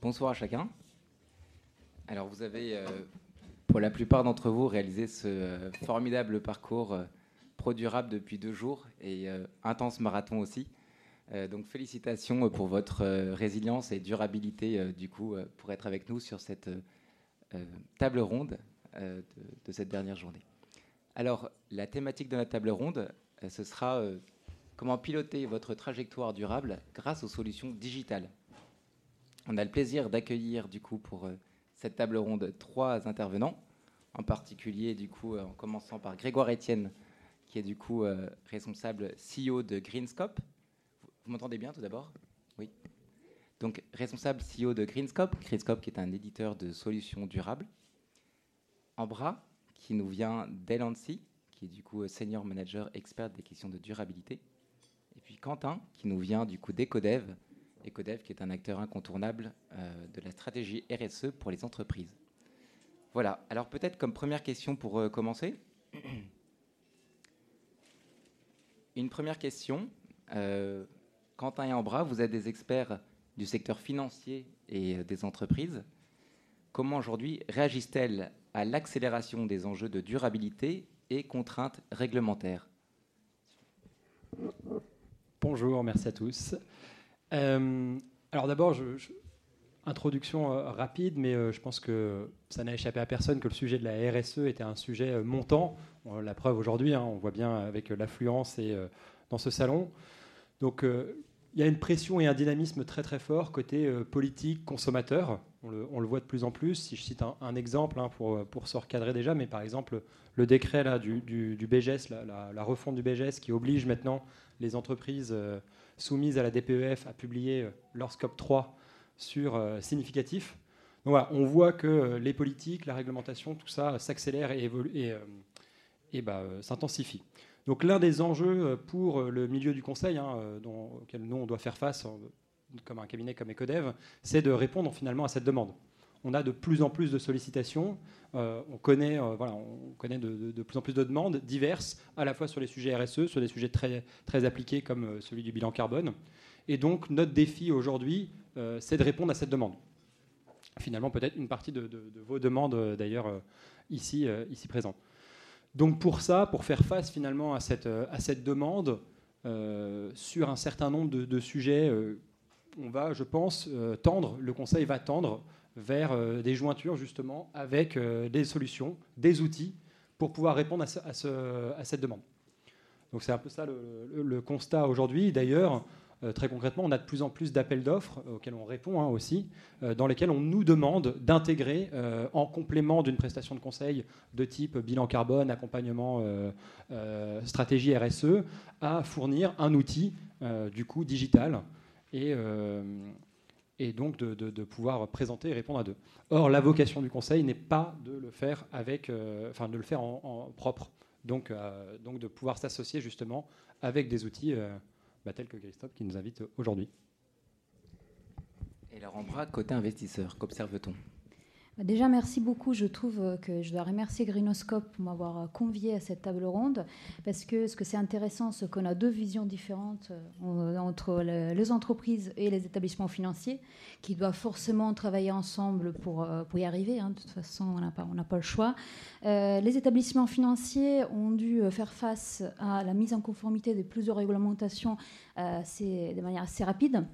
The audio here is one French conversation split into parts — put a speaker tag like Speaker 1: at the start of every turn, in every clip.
Speaker 1: bonsoir à chacun. Alors vous avez, euh, pour la plupart d'entre vous, réalisé ce euh, formidable parcours euh, pro durable depuis deux jours et intense marathon aussi. donc félicitations pour votre résilience et durabilité du coup pour être avec nous sur cette table ronde de, de, cette dernière journée. Alors la thématique de la table ronde, ce sera comment piloter votre trajectoire durable grâce aux solutions digitales. On a le plaisir d'accueillir du coup pour euh, cette table ronde trois intervenants, en particulier du coup euh, en commençant par Grégoire Etienne, qui est du coup euh, responsable CEO de Greenscope. Vous m'entendez bien tout d'abord? Oui. Donc responsable CEO de Greenscope, Greenscope qui est un éditeur de solutions durables. Ambra, qui nous vient d'Elancy, qui est du coup senior manager expert des questions de durabilité. Et puis Quentin, qui nous vient du coup d'Ecodev, Ecodev, qui est un acteur incontournable euh, de la stratégie RSE pour les entreprises. Voilà, alors peut-être comme première question pour euh, commencer. Une première question. Euh, Quentin et Ambra, vous êtes des experts du secteur financier et des entreprises. Comment aujourd'hui réagissent-elles à l'accélération des enjeux de durabilité et contraintes réglementaires?
Speaker 2: Bonjour, merci à tous. Euh, alors d'abord, introduction euh, rapide, mais euh, je pense que ça n'a échappé à personne que le sujet de la RSE était un sujet montant. la preuve aujourd'hui, hein, on voit bien avec l'affluence et dans ce salon. Donc il y a une pression et un dynamisme très très fort côté politique, consommateur. On le, voit de plus en plus. Si je cite un, exemple hein, pour, pour se recadrer déjà, mais par exemple le décret là, du, du, BGS, la, la, refonte du BGS qui oblige maintenant les entreprises soumises à la DPEF à publier euh, leur scope 3 sur euh, significatif. Donc voilà, on voit que euh, les politiques, la réglementation, tout ça s'accélère et, et, et bah, s'intensifie. Donc l'un des enjeux pour le milieu du conseil, hein, dont, auquel nous on doit faire face, comme un cabinet comme Ecodev, c'est de répondre finalement à cette demande on a de plus en plus de sollicitations. Euh, on connaît, euh, de, plus en plus de demandes diverses, à la fois sur les sujets RSE, sur des sujets très, très appliqués comme euh, celui du bilan carbone. Et donc, notre défi aujourd'hui, c'est de répondre à cette demande. Finalement, peut-être une partie de, vos demandes, d'ailleurs, ici, ici présentes. Donc, pour ça, pour faire face finalement à cette, à cette demande, sur un certain nombre de, sujets, on va, je pense, tendre, le Conseil va tendre vers euh, des jointures justement avec euh, des solutions, des outils pour pouvoir répondre à, cette demande. Donc c'est un peu ça le, constat aujourd'hui. D'ailleurs, euh, très concrètement, on a de plus en plus d'appels d'offres auxquels on répond hein, aussi, dans lesquels on nous demande d'intégrer, en complément d'une prestation de conseil de type bilan carbone, accompagnement, stratégie RSE, à fournir un outil du coup digital et, et donc de, pouvoir présenter et répondre à deux. Or, la vocation du Conseil n'est pas de le faire avec, euh, enfin, de le faire en, propre, donc, euh, donc de pouvoir s'associer justement avec des outils euh, bah, tels que Christophe qui nous invite aujourd'hui.
Speaker 1: Et Laurent Bras, côté investisseur, qu'observe-t-on?
Speaker 3: Déjà, merci beaucoup. Je trouve euh, que je dois remercier Greenoscope pour m'avoir euh, convié à cette table ronde, parce que ce que c'est intéressant, c'est qu'on a deux visions différentes euh, entre les entreprises et les établissements financiers, qui doivent forcément travailler ensemble pour, y arriver. Hein. De toute façon, on n'a pas, pas le choix. les établissements financiers ont dû faire face à la mise en conformité de plusieurs réglementations de manière assez rapide.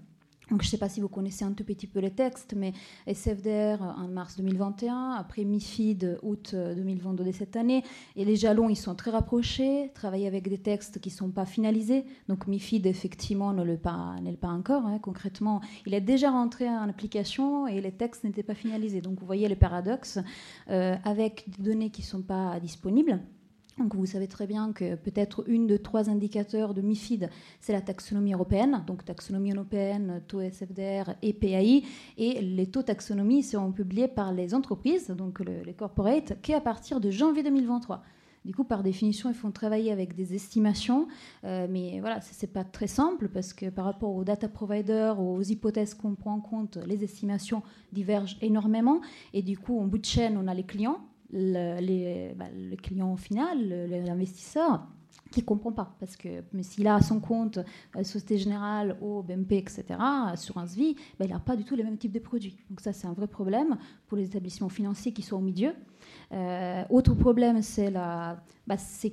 Speaker 3: Donc, je ne sais pas si vous connaissez un tout petit peu les textes, mais SFDR en mars 2021, après MIFID août 2022 de cette année, et les jalons ils sont très rapprochés, travailler avec des textes qui ne sont pas finalisés. Donc MIFID effectivement ne l'est pas, pas encore. Hein. Concrètement, il est déjà rentré en application et les textes n'étaient pas finalisés. Donc vous voyez les paradoxes euh, avec des données qui ne sont pas disponibles. Donc vous savez très bien que peut-être une de trois indicateurs de MIFID, c'est la taxonomie européenne, donc taxonomie européenne, taux SFDR et PAI, et les taux taxonomie seront publiés par les entreprises, donc les corporates, qu'à partir de janvier 2023. Du coup, par définition, ils font travailler avec des estimations, euh, mais voilà, ce n'est pas très simple parce que par rapport aux data providers, aux hypothèses qu'on prend en compte, les estimations divergent énormément. Et du coup, en bout de chaîne, on a les clients, bah, le client final, l'investisseur, qui ne comprend pas. Parce que s'il a son compte euh, Société Générale, au BNP, etc., Assurance Vie, ben, il n'a pas du tout les mêmes types de produits. Donc ça, c'est un vrai problème pour les établissements financiers qui sont au milieu. Euh, autre problème, c'est bah,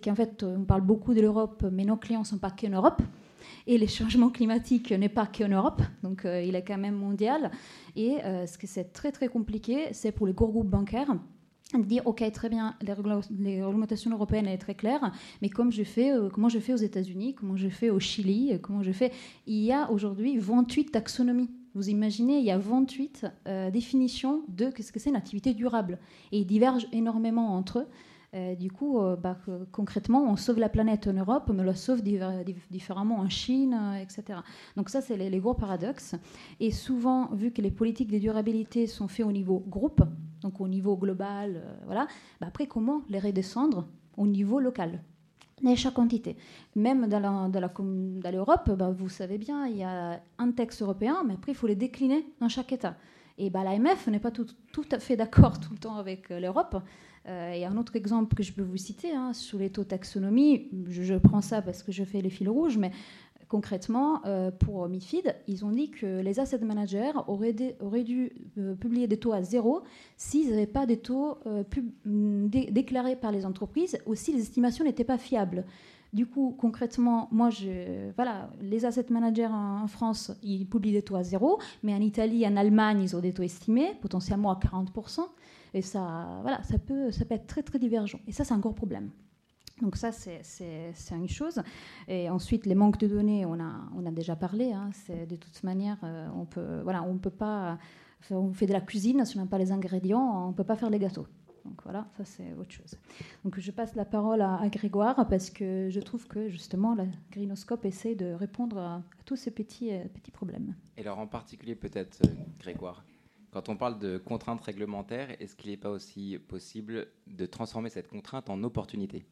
Speaker 3: qu'en fait, on parle beaucoup de l'Europe, mais nos clients ne sont pas qu'en Europe. Et les changements climatiques n'est pas qu'en Europe, donc euh, il est quand même mondial. Et ce que c'est très très compliqué, c'est pour les gros groupes bancaires de dire ok très bien les, réglementations européennes est très claires mais comme je fais euh, comment je fais aux États-Unis comment je fais au Chili euh, comment je fais il y a aujourd'hui 28 taxonomies. Vous imaginez il y a 28 euh, définitions de ce que c'est une activité durable. Et ils divergent énormément entre eux du coup, bah, concrètement, on sauve la planète en Europe, mais on la sauve différemment en Chine, etc. Donc ça, c'est les, gros paradoxes. Et souvent, vu que les politiques de durabilité sont faites au niveau groupe, donc au niveau global, euh, voilà. Bah, après, comment les redescendre au niveau local? Chaque entité. Même dans l'Europe, bah, vous savez bien, il y a un texte européen, mais après, il faut les décliner dans chaque État. Et bah, l'AMF n'est pas tout, à fait d'accord tout le temps avec euh, l'Europe. Euh, et un autre exemple que je peux vous citer, hein, sur les taux taxonomie, je, prends ça parce que je fais les fils rouges, mais concrètement, euh, pour MIFID, ils ont dit que les asset managers auraient, dû euh, publier des taux à zéro s'ils n'avaient pas des taux mm, déclarés par les entreprises ou si les estimations n'étaient pas fiables. Du coup, concrètement, moi, je, voilà, les asset managers en, France, ils publient des taux à zéro, mais en Italie, en Allemagne, ils ont des taux estimés, potentiellement à 40%. Et ça, voilà, ça peut, ça peut être très, très divergent. Et ça, c'est un gros problème. Donc ça, c'est une chose. Et ensuite, les manques de données, on a, on a déjà parlé. Hein. de toute manière, euh, on peut, voilà, on peut pas. On fait de la cuisine, si on n'a pas les ingrédients, on ne peut pas faire les gâteaux. Donc voilà, ça c'est autre chose. Donc je passe la parole à, Grégoire parce que je trouve que justement la Grinoscope essaie de répondre à, tous ces petits, euh, petits problèmes.
Speaker 1: Et alors en particulier peut-être euh, Grégoire, quand on parle de contraintes réglementaires, est-ce qu'il n'est pas aussi possible de transformer cette contrainte en opportunité?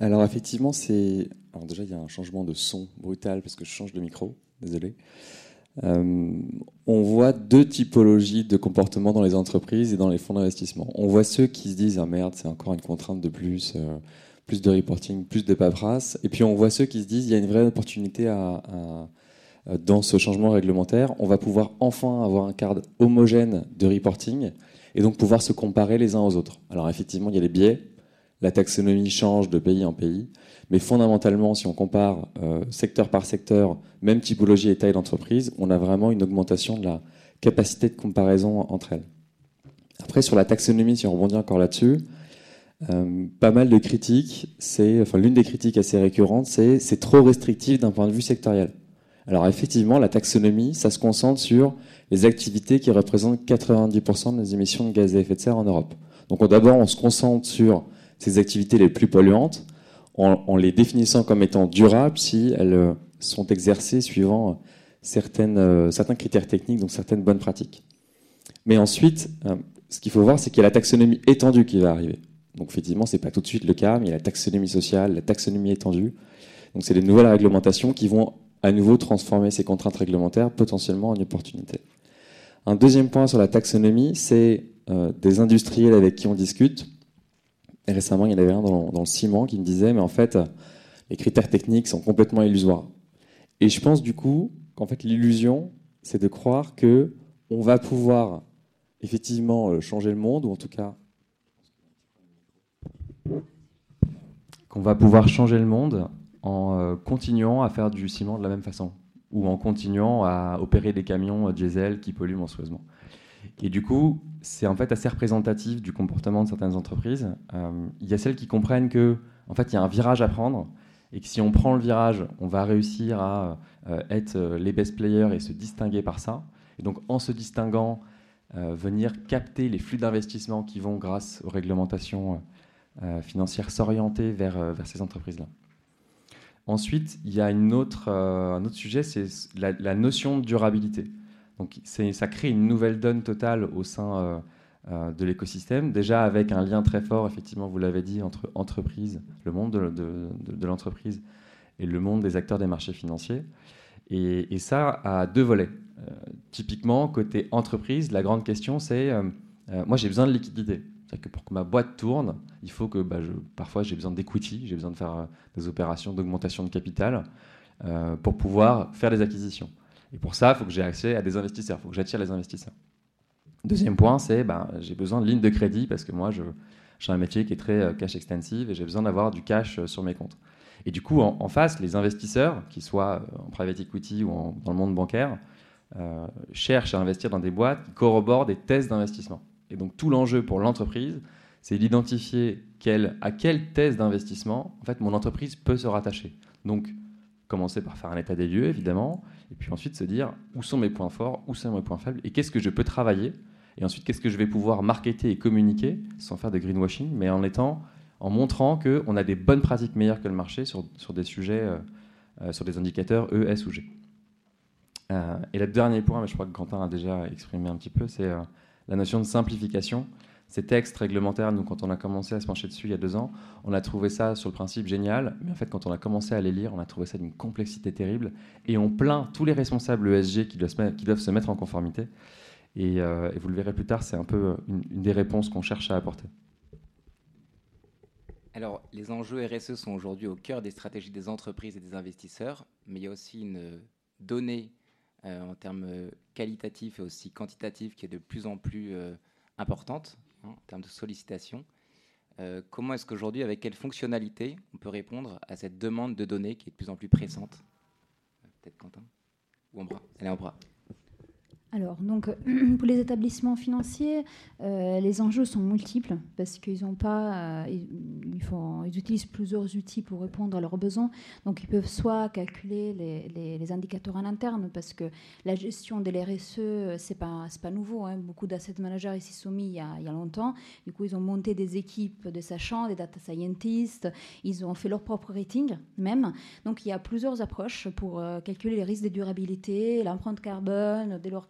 Speaker 4: Alors effectivement, c'est... Alors déjà, il y a un changement de son brutal parce que je change de micro, désolé. Euh, on voit deux typologies de comportements dans les entreprises et dans les fonds d'investissement. On voit ceux qui se disent ah merde, c'est encore une contrainte de plus, euh, plus de reporting, plus de paperasse. Et puis on voit ceux qui se disent il y a une vraie opportunité dans ce changement réglementaire. On va pouvoir enfin avoir un cadre homogène de reporting et donc pouvoir se comparer les uns aux autres. Alors effectivement, il y a des biais, la taxonomie change de pays en pays, mais fondamentalement, si on compare euh, secteur par secteur, même typologie et taille d'entreprise, on a vraiment une augmentation de la capacité de comparaison entre elles. Après, sur la taxonomie, si on rebondit encore là-dessus, euh, pas mal de critiques, c'est, enfin l'une des critiques assez récurrentes, c'est c'est trop restrictif d'un point de vue sectoriel. Alors effectivement, la taxonomie, ça se concentre sur les activités qui représentent 90% des émissions de gaz à effet de serre en Europe. Donc d'abord, on se concentre sur ces activités les plus polluantes en, les définissant comme étant durables si elles euh, sont exercées suivant certaines, euh, certains critères techniques, donc certaines bonnes pratiques. Mais ensuite, euh, ce qu'il faut voir, c'est qu'il y a la taxonomie étendue qui va arriver. Donc effectivement, ce n'est pas tout de suite le cas, mais il y a la taxonomie sociale, la taxonomie étendue. Donc c'est des nouvelles réglementations qui vont à nouveau transformer ces contraintes réglementaires potentiellement en opportunités. Un deuxième point sur la taxonomie, c'est des industriels avec qui on discute et récemment, il y en avait un dans, le ciment qui me disait, mais en fait, les critères techniques sont complètement illusoires. Et je pense du coup qu'en fait, l'illusion, c'est de croire que on va pouvoir effectivement euh, changer le monde, ou en tout cas qu'on va pouvoir changer le monde en euh, continuant à faire du ciment de la même façon, ou en continuant à opérer des camions euh, diesel qui polluent monstrueusement. Et du coup, c'est en fait assez représentatif du comportement de certaines entreprises. Euh, il y a celles qui comprennent que, en fait, il y a un virage à prendre et que si on prend le virage, on va réussir à euh, être euh, les best players et se distinguer par ça. Et donc, en se distinguant, venir capter les flux d'investissement qui vont, grâce aux réglementations financières, s'orienter vers, vers ces entreprises-là. Ensuite, il y a une autre, un autre sujet, c'est la, la notion de durabilité. Donc ça crée une nouvelle donne totale au sein euh, euh, de l'écosystème, déjà avec un lien très fort, effectivement, vous l'avez dit, entre entreprise, le monde de, l'entreprise et le monde des acteurs des marchés financiers. Et, ça a deux volets. Euh, typiquement, côté entreprise, la grande question, c'est, moi j'ai besoin de liquidité. C'est-à-dire que pour que ma boîte tourne, il faut que bah, parfois j'ai besoin d'equity, j'ai besoin de faire des opérations d'augmentation de capital pour pouvoir faire des acquisitions. Et pour ça, il faut que j'ai accès à des investisseurs, il faut que j'attire les investisseurs. Deuxième point, c'est ben, j'ai besoin de lignes de crédit parce que moi, je, j'ai un métier qui est très euh, cash extensive et j'ai besoin d'avoir du cash euh, sur mes comptes. Et du coup, en, face, les investisseurs, qu'ils soient euh, en private equity ou dans le monde bancaire, cherchent à investir dans des boîtes qui corroborent des thèses d'investissement. Et donc tout l'enjeu pour l'entreprise, c'est d'identifier à quelle thèse d'investissement en fait, mon entreprise peut se rattacher. Donc commencer par faire un état des lieux, évidemment, et puis ensuite se dire où sont mes points forts, où sont mes points faibles, et qu'est-ce que je peux travailler et ensuite, qu'est-ce que je vais pouvoir marketer et communiquer sans faire de greenwashing, mais en étant, en montrant qu'on a des bonnes pratiques meilleures que le marché sur, sur des sujets, euh, euh, sur des indicateurs E, S ou G. Euh, et le dernier point, mais je crois que Quentin a déjà exprimé un petit peu, c'est la notion de simplification. Ces textes réglementaires, nous, quand on a commencé à se pencher dessus il y a deux ans, on a trouvé ça sur le principe génial, mais en fait, quand on a commencé à les lire, on a trouvé ça d'une complexité terrible, et on plaint tous les responsables ESG qui doivent se mettre en conformité. Euh, et, vous le verrez plus tard, c'est un peu une, des réponses qu'on cherche à apporter.
Speaker 1: Alors, les enjeux RSE sont aujourd'hui au cœur des stratégies des entreprises et des investisseurs, mais il y a aussi une donnée euh, en termes qualitatifs et aussi quantitatifs qui est de plus en plus euh, importante en termes de sollicitation. comment est-ce qu'aujourd'hui, avec quelle fonctionnalité, on peut répondre à cette demande de données qui est de plus en plus pressante? Peut-être Quentin? Ou Ambra? Allez, Ambra.
Speaker 3: Alors, donc, pour les établissements financiers, euh, les enjeux sont multiples parce qu'ils ont pas, euh, ils, utilisent plusieurs outils pour répondre à leurs besoins. Donc, ils peuvent soit calculer les, indicateurs en interne parce que la gestion de l'RSE, c'est pas, pas nouveau. Hein. Beaucoup d'asset managers ici sont mis il y, a, il y, a, longtemps. Du coup, ils ont monté des équipes de sachants, des data scientists. Ils ont fait leur propre rating même. Donc, il y a plusieurs approches pour euh, calculer les risques de durabilité, l'empreinte carbone de leurs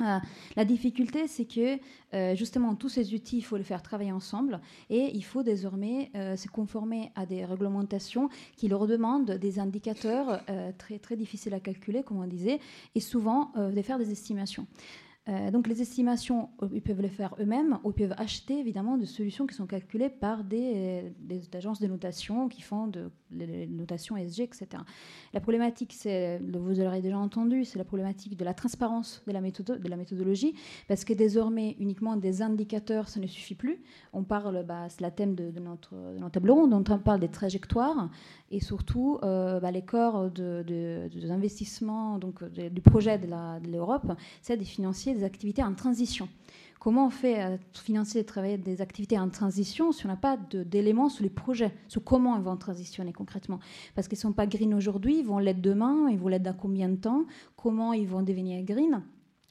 Speaker 3: Euh, la difficulté, c'est que euh, justement tous ces outils, il faut les faire travailler ensemble et il faut désormais euh, se conformer à des réglementations qui leur demandent des indicateurs très, très difficiles à calculer, comme on disait, et souvent de faire des estimations. Euh, donc les estimations, euh, ils peuvent les faire eux-mêmes ou ils peuvent acheter évidemment des solutions qui sont calculées par des, agences de notation qui font de, des notations SG, etc. La problématique, c'est, vous l'aurez déjà entendu, c'est la problématique de la transparence de la, de méthodologie, parce que désormais uniquement des indicateurs, ça ne suffit plus. On parle, bah, c'est la thème de, notre, de notre table ronde, on parle des trajectoires et surtout euh, bah, les corps de, d'investissement donc du projet de, l'Europe, c'est des financiers des activités en transition. Comment on fait à financer et travailler des activités en transition si on n'a pas d'éléments sur les projets, sur comment ils vont transitionner concrètement? Parce qu'ils ne sont pas green aujourd'hui, ils vont l'être demain, ils vont l'être dans combien de temps, comment ils vont devenir green?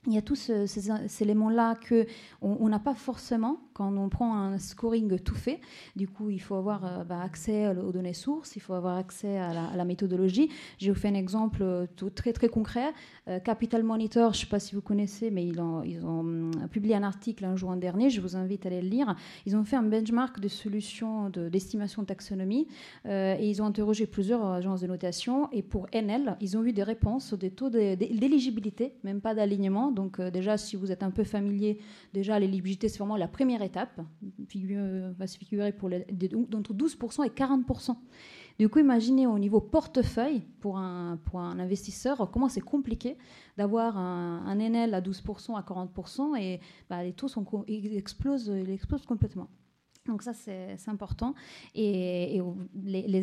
Speaker 3: Il y a tous ces, éléments-là que on n'a pas forcément quand on prend un scoring tout fait. Du coup, il faut avoir euh, bah, accès aux données sources, il faut avoir accès à la, méthodologie. J'ai vous fait un exemple euh, très très concret. Euh, Capital Monitor, je ne sais pas si vous connaissez, mais ils ont, ils ont hum, publié un article un jour dernier. Je vous invite à aller le lire. Ils ont fait un benchmark de solutions d'estimation de, taxonomie et ils ont interrogé plusieurs agences de notation. Et pour NL, ils ont eu des réponses des taux d'éligibilité, même pas d'alignement donc euh, déjà, si vous êtes un peu familier, déjà l'éligibilité, c'est vraiment la première étape. Figure, va se figurer pour les, entre 12% et 40%. Du coup, imaginez au niveau portefeuille pour un, pour un investisseur comment c'est compliqué d'avoir un, un, NL à 12%, à 40% et bah, les taux sont, ils explosent, ils explosent complètement. Donc ça, c'est important. Et, les,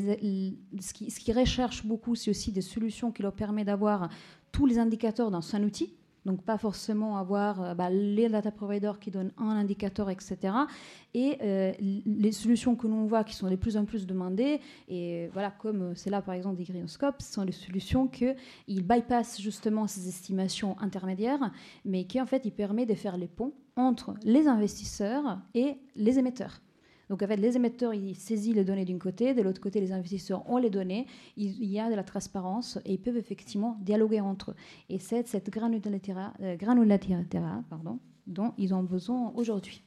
Speaker 3: ce, qui, ce qui recherche beaucoup, c'est aussi des solutions qui leur permettent d'avoir tous les indicateurs dans un outil. Donc pas forcément avoir euh, bah, les data providers qui donnent un indicateur, etc. Et euh, les solutions que l'on voit qui sont de plus en plus demandées, et voilà, comme euh, c'est là par exemple des Greenoscopes, ce sont des solutions qu'ils bypassent justement ces estimations intermédiaires, mais qui en fait ils permettent de faire les ponts entre les investisseurs et les émetteurs. Donc en fait, les émetteurs, ils saisissent les données d'un côté, de l'autre côté, les investisseurs ont les données, il y a de la transparence et ils peuvent effectivement dialoguer entre eux. Et c'est cette granularité, euh, pardon, dont ils ont besoin aujourd'hui.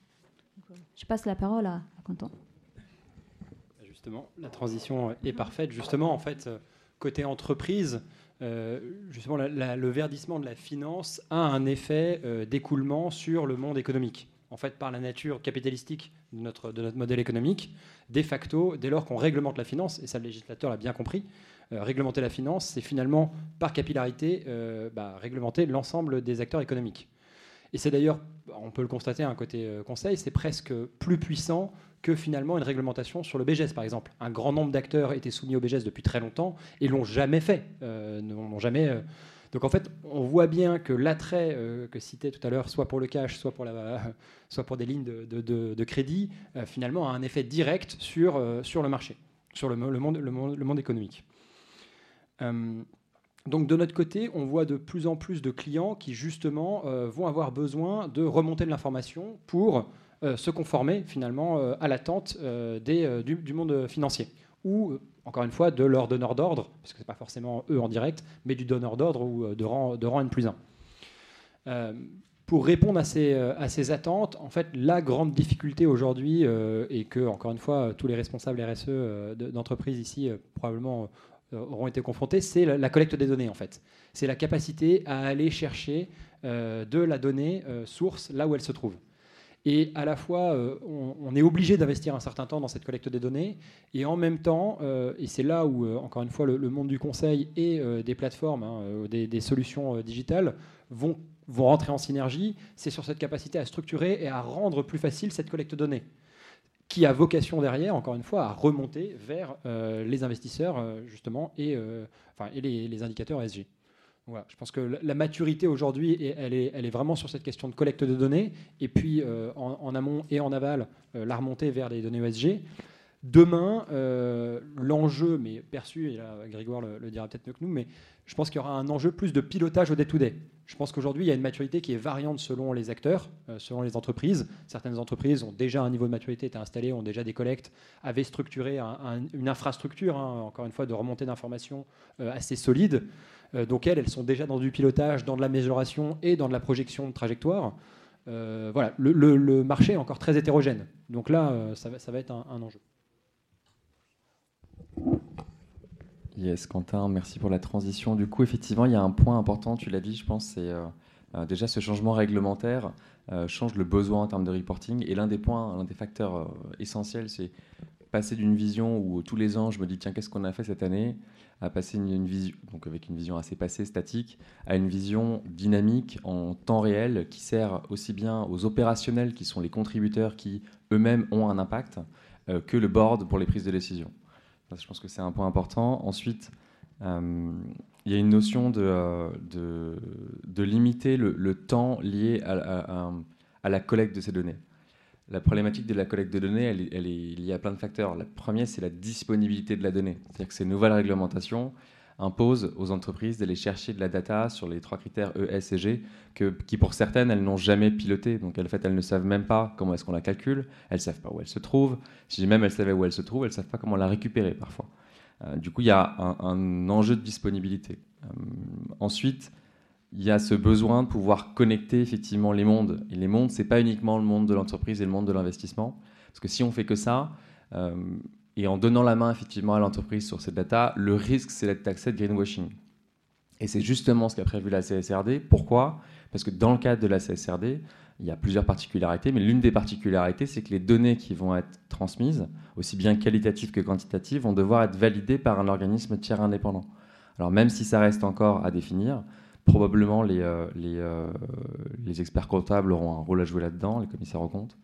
Speaker 3: Je passe la parole à, Quentin.
Speaker 2: Justement, la transition est parfaite. Justement, en fait, côté entreprise, euh, justement, le verdissement de la finance a un effet euh, d'écoulement sur le monde économique en fait, par la nature capitalistique de notre, modèle économique, de facto, dès lors qu'on réglemente la finance, et ça le législateur l'a bien compris, euh, réglementer la finance, c'est finalement, par capillarité, euh, bah, réglementer l'ensemble des acteurs économiques. Et c'est d'ailleurs, on peut le constater, un côté euh, conseil, c'est presque plus puissant que finalement une réglementation sur le BGS, par exemple. Un grand nombre d'acteurs étaient soumis au BGS depuis très longtemps et l'ont jamais fait, n'ont jamais donc en fait, on voit bien que l'attrait euh, que citait tout à l'heure, soit pour le cash, soit pour, des lignes de, crédit, euh, finalement a un effet direct sur, euh, le marché, sur le, monde, économique. donc de notre côté, on voit de plus en plus de clients qui justement vont avoir besoin de remonter de l'information pour se conformer finalement à l'attente du, monde financier ou encore une fois, de leur donneur d'ordre, parce que ce n'est pas forcément eux en direct, mais du donneur d'ordre ou euh, de rang, N plus 1. Euh, pour répondre à ces, euh, attentes, en fait, la grande difficulté aujourd'hui, et que, encore une fois, tous les responsables RSE d'entreprises ici probablement auront été confrontés, c'est la, collecte des données, en fait. C'est la capacité à aller chercher de la donnée source là où elle se trouve. Et à la fois, euh, on, est obligé d'investir un certain temps dans cette collecte des données, et en même temps, euh, et c'est là où, euh, encore une fois, le, monde du conseil et des plateformes, hein, des, solutions digitales vont, vont rentrer en synergie, c'est sur cette capacité à structurer et à rendre plus facile cette collecte de données qui a vocation derrière, encore une fois, à remonter vers les investisseurs, justement, et, les indicateurs ESG je pense que la maturité aujourd'hui, elle est, vraiment sur cette question de collecte de données, et puis euh, en, amont et en aval, euh, la remontée vers les données ESG. Demain, euh, l'enjeu, mais perçu, et là Grégoire le, dira peut-être mieux que nous, mais je pense qu'il y aura un enjeu plus de pilotage au day-to-day. Je pense qu'aujourd'hui, il y a une maturité qui est variante selon les acteurs, selon les entreprises. Certaines entreprises ont déjà un niveau de maturité, installées, ont déjà des collectes, avaient structuré une infrastructure, hein, encore une fois, de remontée d'informations assez solide. Euh, donc elles, elles sont déjà dans du pilotage, dans de la mesuration et dans de la projection de trajectoire. Euh, voilà, le, marché est encore très hétérogène. Donc là, euh, ça, va, être un, enjeu.
Speaker 4: Yes, Quentin, merci pour la transition. Du coup, effectivement, il y a un point important, tu l'as dit, je pense, c'est déjà ce changement réglementaire change le besoin en termes de reporting. Et l'un des points, l'un des facteurs essentiels, c'est passer d'une vision où tous les ans, je me dis, tiens, qu'est-ce qu'on a fait cette année à passer une, vision, donc avec une vision assez passée, statique, à une vision dynamique en temps réel qui sert aussi bien aux opérationnels qui sont les contributeurs qui eux-mêmes ont un impact euh, que le board pour les prises de décision. je pense que c'est un point important. Ensuite, euh, il y a une notion de, euh, de, limiter le, temps lié à, à la collecte de ces données. La problématique de la collecte de données, elle, est liée à plein de facteurs. Le premier, c'est la disponibilité de la donnée. C'est-à-dire que ces nouvelles réglementations imposent aux entreprises d'aller chercher de la data sur les trois critères E, S et G, qui pour certaines, elles n'ont jamais piloté. Donc, en fait, elles ne savent même pas comment est-ce qu'on la calcule, elles ne savent pas où elle se trouve. Si même elles savaient où elle se trouve, elles ne savent pas comment la récupérer parfois. Euh, du coup, il y a un, enjeu de disponibilité. Euh, ensuite, il y a ce besoin de pouvoir connecter effectivement les mondes. Et les mondes, c'est pas uniquement le monde de l'entreprise et le monde de l'investissement. Parce que si on fait que ça, euh, et en donnant la main effectivement à l'entreprise sur cette data, le risque, c'est d'être taxé de greenwashing. Et c'est justement ce qu'a prévu la CSRD. Pourquoi? Parce que dans le cadre de la CSRD, il y a plusieurs particularités, mais l'une des particularités, c'est que les données qui vont être transmises, aussi bien qualitatives que quantitatives, vont devoir être validées par un organisme tiers indépendant. Alors même si ça reste encore à définir, Probablement, les, euh, euh, les, experts comptables auront un rôle à jouer là-dedans, les commissaires aux comptes.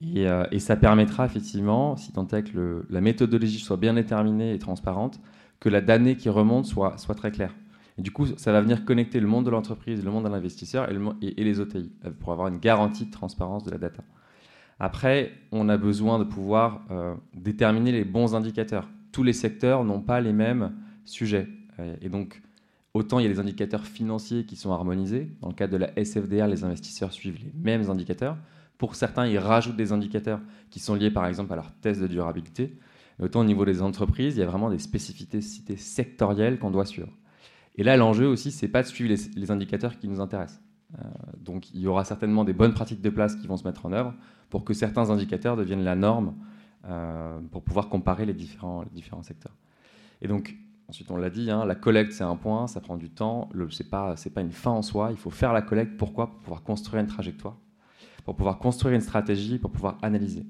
Speaker 4: Et, euh, et, ça permettra effectivement, si tant est que la méthodologie soit bien déterminée et transparente, que la donnée qui remonte soit, soit très claire. Et du coup, ça va venir connecter le monde de l'entreprise, le monde de l'investisseur et, et, les OTI pour avoir une garantie de transparence de la data. Après, on a besoin de pouvoir déterminer les bons indicateurs. Tous les secteurs n'ont pas les mêmes sujets. Et donc, Autant il y a des indicateurs financiers qui sont harmonisés. Dans le cadre de la SFDR, les investisseurs suivent les mêmes indicateurs. Pour certains, ils rajoutent des indicateurs qui sont liés par exemple à leur test de durabilité. autant au niveau des entreprises, il y a vraiment des spécificités sectorielles qu'on doit suivre. Et là, l'enjeu aussi, c'est pas de suivre les, indicateurs qui nous intéressent. Euh, donc, il y aura certainement des bonnes pratiques de place qui vont se mettre en œuvre pour que certains indicateurs deviennent la norme euh, pour pouvoir comparer les différents, les différents secteurs. Et donc, Ensuite, on l'a dit, hein, la collecte, c'est un point, ça prend du temps. Ce n'est pas, une fin en soi. Il faut faire la collecte. Pourquoi? Pour pouvoir construire une trajectoire. pour pouvoir construire une stratégie, pour pouvoir analyser.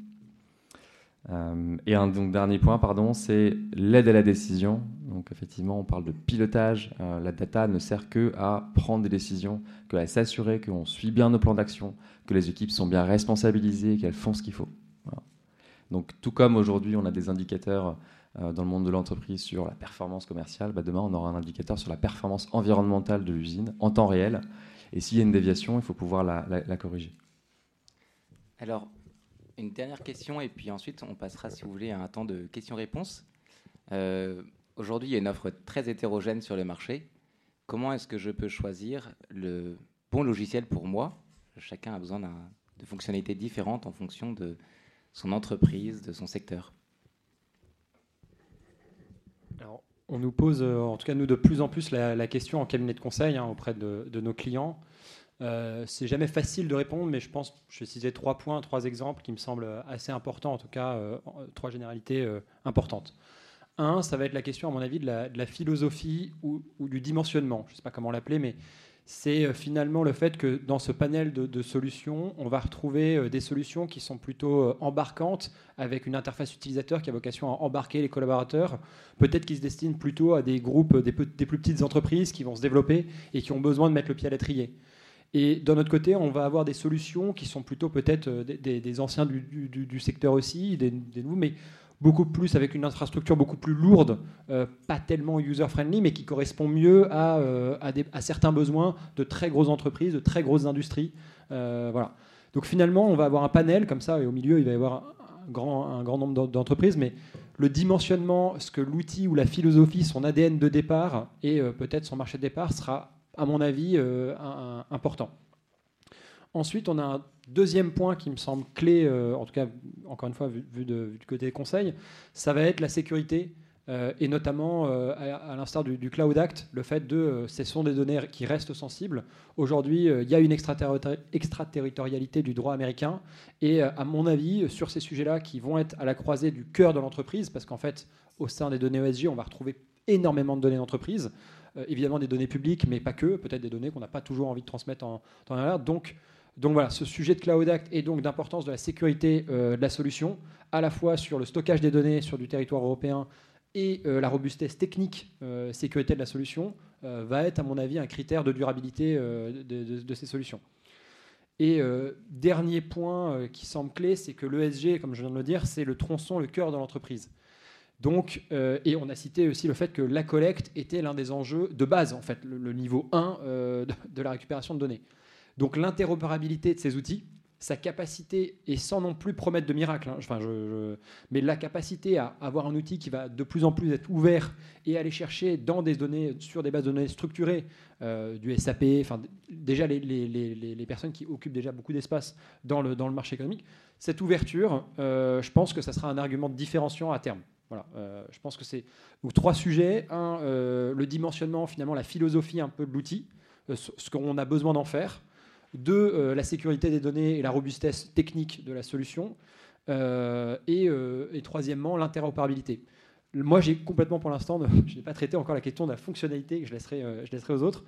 Speaker 4: Euh, et un donc, dernier point, pardon, c'est l'aide à la décision. Donc effectivement, on parle de pilotage. Euh, la data ne sert que à prendre des décisions, qu'à s'assurer qu'on suit bien nos plans d'action, que les équipes sont bien responsabilisées, qu'elles font ce qu'il faut. Donc tout comme aujourd'hui, on a des indicateurs dans le monde de l'entreprise sur la performance commerciale, bah, demain on aura un indicateur sur la performance environnementale de l'usine en temps réel. Et s'il y a une déviation, il faut pouvoir la corriger.
Speaker 1: Alors, une dernière question et puis ensuite on passera, si vous voulez, à un temps de questions-réponses. Euh, aujourd'hui, il y a une offre très hétérogène sur le marché. Comment est-ce que je peux choisir le bon logiciel pour moi? Chacun a besoin de fonctionnalités différentes en fonction de son entreprise, de son secteur.
Speaker 2: On nous pose, euh, en tout cas nous, de plus en plus la, question en cabinet de conseil hein, auprès de, nos clients. Euh, c'est jamais facile de répondre, mais je pense, je vais citer trois points, trois exemples qui me semblent assez importants, en tout cas euh, trois généralités importantes. Un, ça va être la question, à mon avis, de la, philosophie ou, du dimensionnement. Je ne sais pas comment l'appeler, mais c'est finalement le fait que dans ce panel de, solutions, on va retrouver des solutions qui sont plutôt embarquantes, avec une interface utilisateur qui a vocation à embarquer les collaborateurs, peut-être qui se destinent plutôt à des groupes, des, plus petites entreprises qui vont se développer et qui ont besoin de mettre le pied à l'étrier. Et d'un autre côté, on va avoir des solutions qui sont plutôt peut-être euh, des, anciens du, secteur aussi, des, nouveaux, mais beaucoup plus avec une infrastructure beaucoup plus lourde, euh, pas tellement user-friendly, mais qui correspond mieux à, euh, à, certains besoins de très grosses entreprises, de très grosses industries. voilà. Donc finalement, on va avoir un panel comme ça, et au milieu, il va y avoir un grand, nombre d'entreprises, mais le dimensionnement, ce que l'outil ou la philosophie, son ADN de départ et peut-être son marché de départ sera à mon avis, euh, important. Ensuite, on a un deuxième point qui me semble clé, euh, en tout cas, encore une fois, vu, du côté des conseils, ça va être la sécurité. Euh, et notamment, à, l'instar du, Cloud Act, le fait de ce sont des données qui restent sensibles. Aujourd'hui, il y a une extraterritorialité du droit américain. Et à mon avis, sur ces sujets-là, qui vont être à la croisée du cœur de l'entreprise, parce qu'en fait, au sein des données ESG, on va retrouver énormément de données d'entreprise. Euh, évidemment des données publiques, mais pas que, peut-être des données qu'on n'a pas toujours envie de transmettre en temps. Donc, donc voilà, ce sujet de Cloud Act et donc d'importance de la sécurité euh, de la solution, à la fois sur le stockage des données sur du territoire européen et euh, la robustesse technique, sécurité de la solution, va être à mon avis un critère de durabilité de, ces solutions. Et dernier point qui semble clé, c'est que l'ESG, comme je viens de le dire, c'est le tronçon, le cœur de l'entreprise. Donc, euh, et on a cité aussi le fait que la collecte était l'un des enjeux de base, en fait, le, niveau 1 euh, de, la récupération de données. Donc l'interopérabilité de ces outils, sa capacité, et sans non plus promettre de miracle, hein, mais la capacité à avoir un outil qui va de plus en plus être ouvert et aller chercher dans des données, sur des bases de données structurées, euh, du SAP, enfin, déjà les, les, les, les, personnes qui occupent déjà beaucoup d'espace dans le, dans le marché économique, cette ouverture, je pense que ça sera un argument différenciant à terme. Voilà, euh, je pense que c'est trois sujets. Un, euh, le dimensionnement, finalement, la philosophie un peu de l'outil, euh, ce qu'on a besoin d'en faire. Deux, la sécurité des données et la robustesse technique de la solution. Et, et, troisièmement, l'interopérabilité. Moi, j'ai complètement pour l'instant, je n'ai pas traité encore la question de la fonctionnalité, que je laisserai, je laisserai aux autres.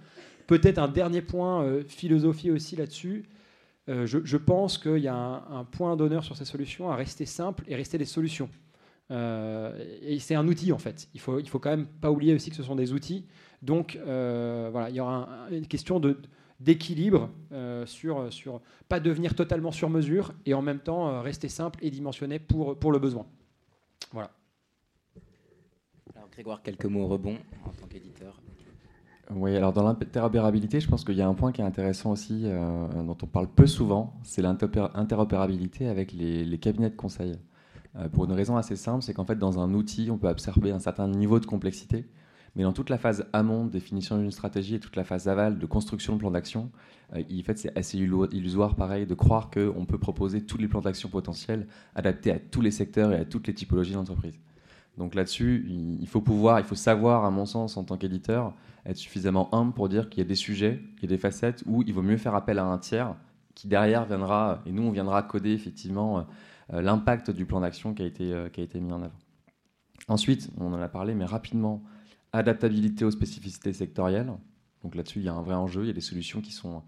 Speaker 2: Peut-être un dernier point, philosophie aussi là-dessus. Je, pense qu'il y a un, point d'honneur sur ces solutions à rester simple et rester des solutions. Euh, et c'est un outil en fait. Il faut, il faut quand même pas oublier aussi que ce sont des outils. Donc euh, voilà, il y aura une question de d'équilibre euh, sur, sur pas devenir totalement sur mesure et en même temps rester simple et dimensionné pour, pour le besoin. Voilà.
Speaker 1: Alors Grégoire, quelques mots rebond en tant qu'éditeur.
Speaker 4: Oui, alors dans l'interopérabilité, je pense qu'il y a un point qui est intéressant aussi, dont on parle peu souvent, c'est l'interopérabilité avec les, les, cabinets de conseil. Euh, pour une raison assez simple, c'est qu'en fait, dans un outil, on peut absorber un certain niveau de complexité, mais dans toute la phase amont, définition d'une stratégie, et toute la phase aval, de construction de plan d'action, euh, en fait, c'est assez illusoire, pareil, de croire qu'on peut proposer tous les plans d'action potentiels adaptés à tous les secteurs et à toutes les typologies d'entreprise. Donc là-dessus, il faut pouvoir, il faut savoir, à mon sens, en tant qu'éditeur, être suffisamment humble pour dire qu'il y a des sujets, il y a des facettes où il vaut mieux faire appel à un tiers qui derrière viendra, et nous on viendra coder effectivement euh, l'impact du plan d'action qui, a été, euh, qui a été mis en avant. Ensuite, on en a parlé, mais rapidement, adaptabilité aux spécificités sectorielles. Donc là-dessus, il y a un vrai enjeu. Il y a des solutions qui sont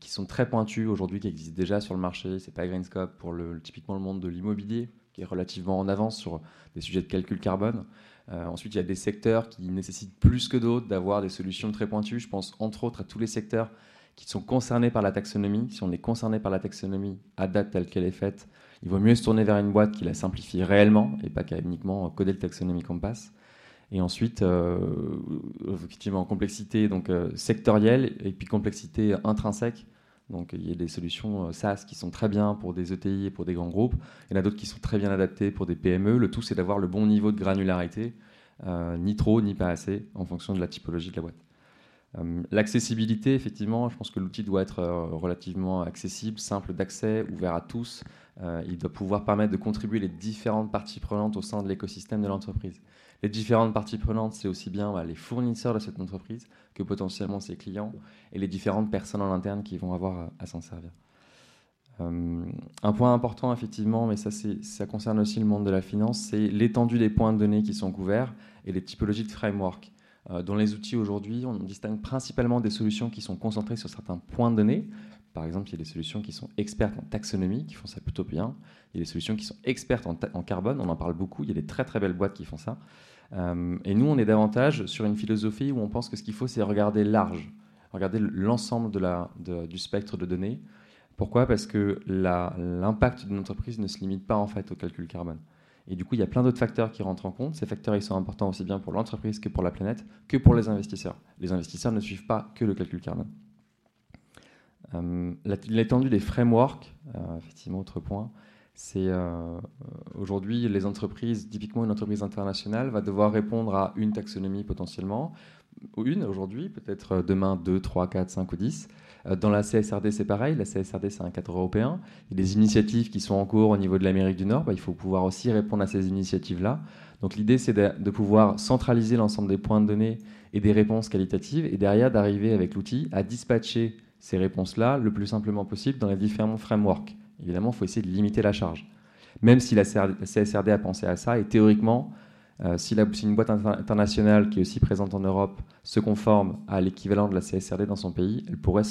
Speaker 4: qui sont très pointus aujourd'hui, qui existent déjà sur le marché. C'est pas Greenscope pour le, typiquement le monde de l'immobilier, qui est relativement en avance sur des sujets de calcul carbone. Euh, ensuite, il y a des secteurs qui nécessitent plus que d'autres d'avoir des solutions très pointues. Je pense entre autres à tous les secteurs qui sont concernés par la taxonomie. Si on est concerné par la taxonomie à date telle qu'elle est faite, il vaut mieux se tourner vers une boîte qui la simplifie réellement et pas qu'à uniquement coder le taxonomie passe. Et ensuite, euh, effectivement, complexité donc, euh, sectorielle et puis complexité intrinsèque. Donc il y a des solutions euh, SaaS qui sont très bien pour des ETI et pour des grands groupes. Il y en a d'autres qui sont très bien adaptées pour des PME. Le tout, c'est d'avoir le bon niveau de granularité, ni trop, ni pas assez, en fonction de la typologie de la boîte. L'accessibilité, effectivement, je pense que l'outil doit être relativement accessible, simple d'accès, ouvert à tous. il doit pouvoir permettre de contribuer les différentes parties prenantes au sein de l'écosystème de l'entreprise. Les différentes parties prenantes, c'est aussi bien les fournisseurs de cette entreprise que potentiellement ses clients et les différentes personnes en interne qui vont avoir à, s'en servir. Euh, un point important, effectivement, mais ça, ça concerne aussi le monde de la finance, c'est l'étendue des points de données qui sont couverts et les typologies de framework. Euh, dans les outils aujourd'hui, on distingue principalement des solutions qui sont concentrées sur certains points de données. Par exemple, il y a des solutions qui sont expertes en taxonomie, qui font ça plutôt bien. Il y a des solutions qui sont expertes en, carbone, on en parle beaucoup. Il y a des très très belles boîtes qui font ça. Euh, et nous, on est davantage sur une philosophie où on pense que ce qu'il faut, c'est regarder large, regarder l'ensemble du spectre de données. Pourquoi? Parce que l'impact d'une entreprise ne se limite pas en fait au calcul carbone. Et du coup, il y a plein d'autres facteurs qui rentrent en compte. Ces facteurs, ils sont importants aussi bien pour l'entreprise que pour la planète, que pour les investisseurs. Les investisseurs ne suivent pas que le calcul carbone. Euh, l'étendue des frameworks, euh, effectivement, autre point, c'est euh, aujourd'hui les entreprises, typiquement une entreprise internationale, va devoir répondre à une taxonomie potentiellement, ou une aujourd'hui, peut-être demain 2, 3, 4, 5 ou 10. Euh, dans la CSRD, c'est pareil. La CSRD, c'est un cadre européen. A des initiatives qui sont en cours au niveau de l'Amérique du Nord. Bah, il faut pouvoir aussi répondre à ces initiatives-là. Donc l'idée, c'est de, pouvoir centraliser l'ensemble des points de données et des réponses qualitatives, et derrière d'arriver avec l'outil à dispatcher ces réponses-là le plus simplement possible dans les différents frameworks. Évidemment, il faut essayer de limiter la charge. Même si la CSRD a pensé à ça, et théoriquement, euh, si, une boîte internationale qui est aussi présente en Europe se conforme à l'équivalent de la CSRD dans son pays, elle pourrait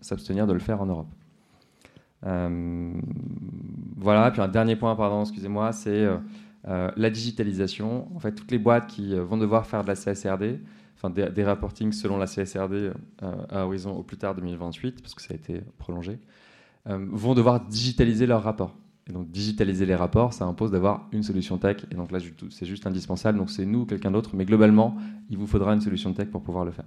Speaker 4: s'abstenir de le faire en Europe. Euh, voilà, puis un dernier point, pardon, excusez-moi, c'est euh, la digitalisation. En fait, toutes les boîtes qui vont devoir faire de la CSRD, enfin des, des reportings selon la CSRD à horizon au plus tard 2028, parce que ça a été prolongé, euh, vont devoir digitaliser leurs rapports. Et donc digitaliser les rapports, ça impose d'avoir une solution tech. Et donc là, c'est juste indispensable. Donc c'est nous ou quelqu'un d'autre, mais globalement, il vous faudra une solution tech pour pouvoir le faire.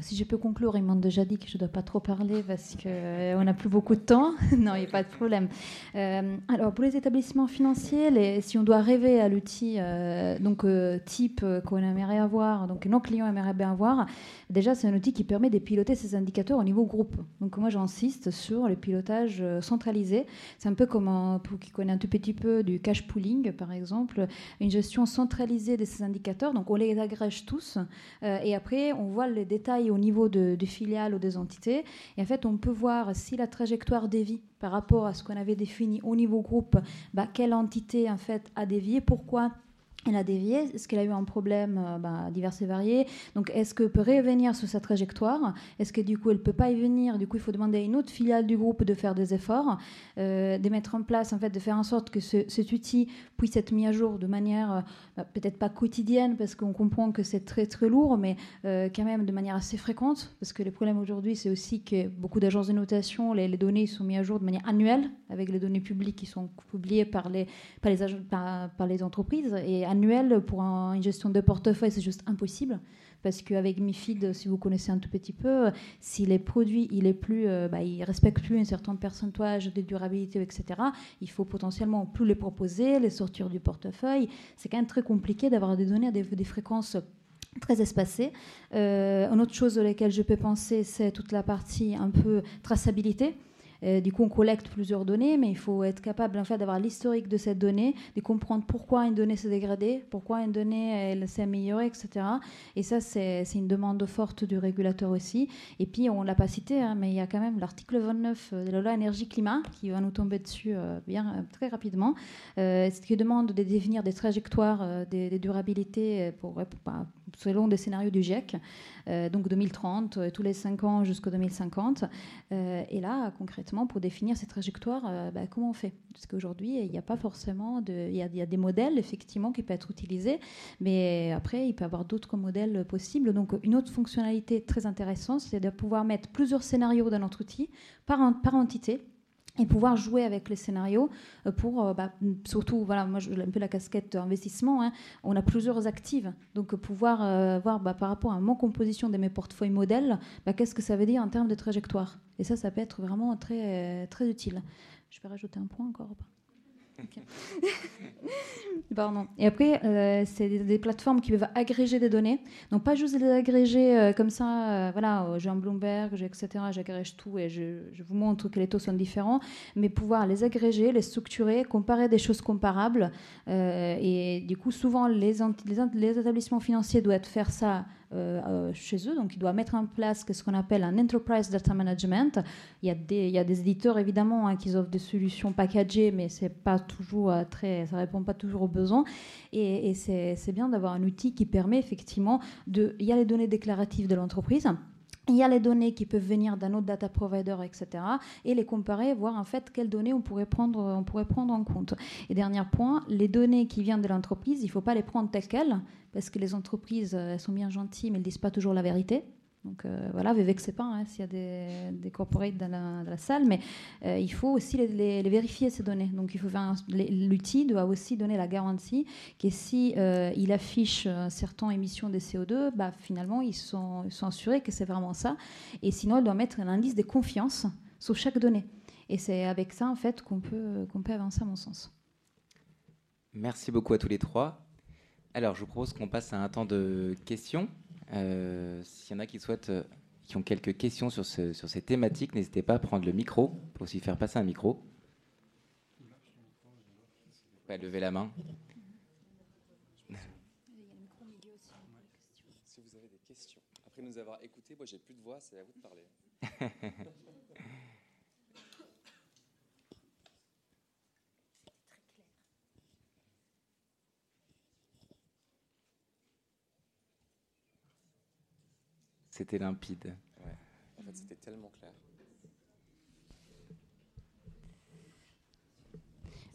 Speaker 3: Si je peux conclure, ils m'ont déjà dit que je ne dois pas trop parler parce qu'on euh, n'a plus beaucoup de temps. non, il n'y a pas de problème. Euh, alors, pour les établissements financiers, si on doit rêver à l'outil euh, donc type qu'on aimerait avoir, donc nos clients aimeraient bien avoir, déjà, c'est un outil qui permet de piloter ces indicateurs au niveau groupe. Donc, moi, j'insiste sur le pilotage centralisé. C'est un peu comme, pour qui connaît un tout petit peu du cash pooling, par exemple, une gestion centralisée de ces indicateurs. Donc, on les agrège tous et après, on voit les détails au niveau de, des filiales ou des entités. Et en fait, on peut voir si la trajectoire dévie par rapport à ce qu'on avait défini au niveau groupe, bah, quelle entité en fait a dévié, pourquoi elle a dévié. Est-ce qu'elle a eu un problème euh, bah, divers et varié Donc, est-ce qu'elle peut revenir sur sa trajectoire? Est-ce que du coup, elle peut pas y venir? Du coup, il faut demander à une autre filiale du groupe de faire des efforts, euh, de mettre en place, en fait, de faire en sorte que cet outil puisse être mis à jour de manière euh, bah, peut-être pas quotidienne, parce qu'on comprend que c'est très très lourd, mais quand même de manière assez fréquente, parce que le problème aujourd'hui, c'est aussi que beaucoup d'agences de notation, les, données sont mises à jour de manière annuelle, avec les données publiques qui sont publiées par les, par les entreprises. Et annuel pour une gestion de portefeuille, c'est juste impossible. Parce qu'avec MIFID, si vous connaissez un tout petit peu, si les produits il est plus, euh, bah, respectent plus un certain pourcentage de durabilité, etc., il faut potentiellement plus les proposer, les sortir du portefeuille. C'est quand même très compliqué d'avoir des données à des, fréquences très espacées. Euh, une autre chose à laquelle je peux penser, c'est toute la partie un peu traçabilité. Du coup, on collecte plusieurs données, mais il faut être capable en fait d'avoir l'historique de cette donnée, de comprendre pourquoi une donnée s'est dégradée, pourquoi une donnée elle s'est améliorée, etc. Et ça, c'est une demande forte du régulateur aussi. Et puis, on l'a pas cité, hein, mais il y a quand même l'article 29 de la loi énergie-climat qui va nous tomber dessus bien très rapidement, ce qui demande de définir des trajectoires, des, des durabilités pour, selon des scénarios du GIEC, euh, donc 2030, euh, tous les 5 ans jusqu'en 2050. Euh, et là, concrètement, pour définir ces trajectoires, bah, comment on fait? Parce qu'aujourd'hui, il n'y a pas forcément. Il y, a des modèles, effectivement, qui peuvent être utilisés, mais après, il peut y avoir d'autres modèles possibles. Donc, une autre fonctionnalité très intéressante, c'est de pouvoir mettre plusieurs scénarios dans notre outil par entité et pouvoir jouer avec les scénarios euh, pour, euh, bah, surtout, voilà, moi j'ai un peu la casquette investissement, hein. on a plusieurs actives, donc pouvoir euh, voir bah, par rapport à mon composition de mes portefeuilles modèles, bah, qu'est-ce que ça veut dire en termes de trajectoire? Et ça, ça peut être vraiment très, très utile. Je vais rajouter un point encore. Et après, euh, c'est des, plateformes qui peuvent agréger des données. Donc, pas juste les agréger euh, comme ça, euh, voilà, j'ai un Bloomberg, etc., j'agrège tout et je, vous montre que les taux sont différents, mais pouvoir les agréger, les structurer, comparer des choses comparables. et du coup, souvent, les établissements financiers doivent faire ça euh, euh, chez eux. Donc, ils doivent mettre en place ce qu'on appelle un Enterprise Data Management. Il y a des, il y a des éditeurs, évidemment, hein, qui offrent des solutions packagées, mais c'est pas toujours euh, très, ça répond pas toujours aux besoins. Et, et c'est bien d'avoir un outil qui permet effectivement de... Il y a les données déclaratives de l'entreprise. Il y a les données qui peuvent venir d'un autre data provider, etc. Et les comparer, voir en fait quelles données on pourrait prendre, on pourrait prendre en compte. Et dernier point, les données qui viennent de l'entreprise, il ne faut pas les prendre telles quelles, parce que les entreprises, elles sont bien gentilles, mais elles ne disent pas toujours la vérité. Donc euh, voilà, ne vexez pas hein, s'il y a des, corporates dans la, salle, mais euh, il faut aussi les, vérifier ces données. Donc l'outil doit aussi donner la garantie que si euh, il affiche certaines émissions de CO2, bah, finalement ils sont, sont assurés que c'est vraiment ça. Et sinon, il doit mettre un indice de confiance sur chaque donnée. Et c'est avec ça en fait qu'on peut, qu'on peut avancer à mon sens.
Speaker 1: Merci beaucoup à tous les trois. Alors je vous propose qu'on passe à un temps de questions. Euh, s'il y en a qui souhaitent, euh, qui ont quelques questions sur, sur ces thématiques, n'hésitez pas à prendre le micro pour aussi faire passer un micro. Levez la main.
Speaker 4: Si vous avez des questions, après nous avoir écoutés, moi j'ai plus de voix, c'est à vous de parler.
Speaker 1: C'était limpide.
Speaker 4: Ouais. En fait, c'était tellement clair.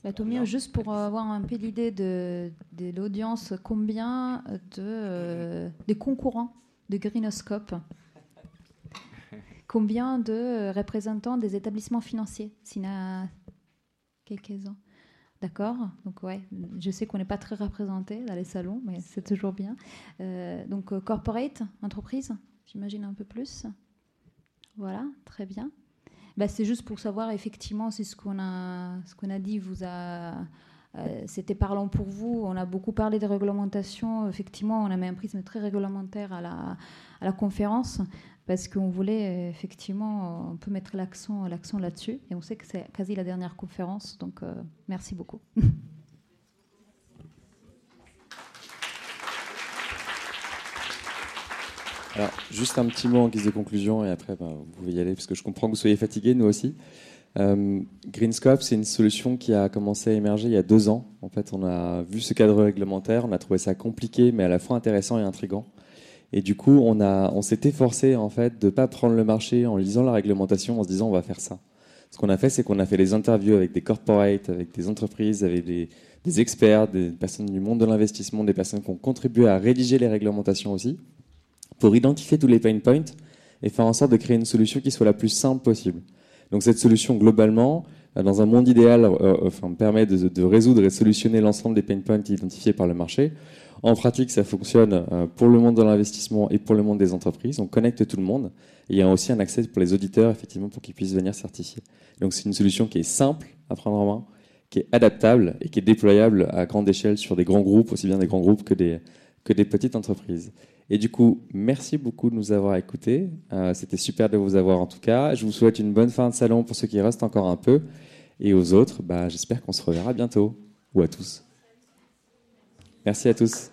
Speaker 3: Bah, juste pour avoir un peu l'idée de, de l'audience, combien de, euh, des concurrents de Greenoscope Combien de représentants des établissements financiers S'il y en a quelques-uns. D'accord? Donc, ouais, je sais qu'on n'est pas très représenté dans les salons, mais c'est toujours bien. Euh, donc, euh, corporate, entreprise? J'imagine un peu plus. Voilà, très bien. Bah, c'est juste pour savoir effectivement si ce qu'on a, ce qu'on a dit vous a, euh, c'était parlant pour vous. On a beaucoup parlé des réglementations. Effectivement, on a mis un prisme très réglementaire à la, à la conférence parce qu'on voulait effectivement, on peut mettre l'accent, l'accent là-dessus. Et on sait que c'est quasi la dernière conférence, donc euh, merci beaucoup.
Speaker 4: Alors, juste un petit mot en guise de conclusion, et après, ben, vous pouvez y aller, parce que je comprends que vous soyez fatigué, nous aussi. Euh, Greenscope, c'est une solution qui a commencé à émerger il y a deux ans. En fait, on a vu ce cadre réglementaire, on a trouvé ça compliqué, mais à la fois intéressant et intrigant. Et du coup, on, on s'est efforcé en fait de ne pas prendre le marché en lisant la réglementation, en se disant on va faire ça. Ce qu'on a fait, c'est qu'on a fait des interviews avec des corporates, avec des entreprises, avec des experts, des personnes du monde de l'investissement, des personnes qui ont contribué à rédiger les réglementations aussi pour identifier tous les pain points et faire en sorte de créer une solution qui soit la plus simple possible. Donc cette solution, globalement, euh, dans un monde idéal, euh, euh, permet de, résoudre et solutionner l'ensemble des pain points identifiés par le marché. En pratique, ça fonctionne pour le monde de l'investissement et pour le monde des entreprises. On connecte tout le monde. Et il y a aussi un accès pour les auditeurs, effectivement, pour qu'ils puissent venir certifier. Donc c'est une solution qui est simple à prendre en main, qui est adaptable et qui est déployable à grande échelle sur des grands groupes, aussi bien des grands groupes que des, que des petites entreprises. Et du coup, merci beaucoup de nous avoir écoutés. Euh, c'était super de vous avoir en tout cas. Je vous souhaite une bonne fin de salon pour ceux qui restent encore un peu. Et aux autres, bah, j'espère qu'on se reverra bientôt. Ou à tous. Merci à tous.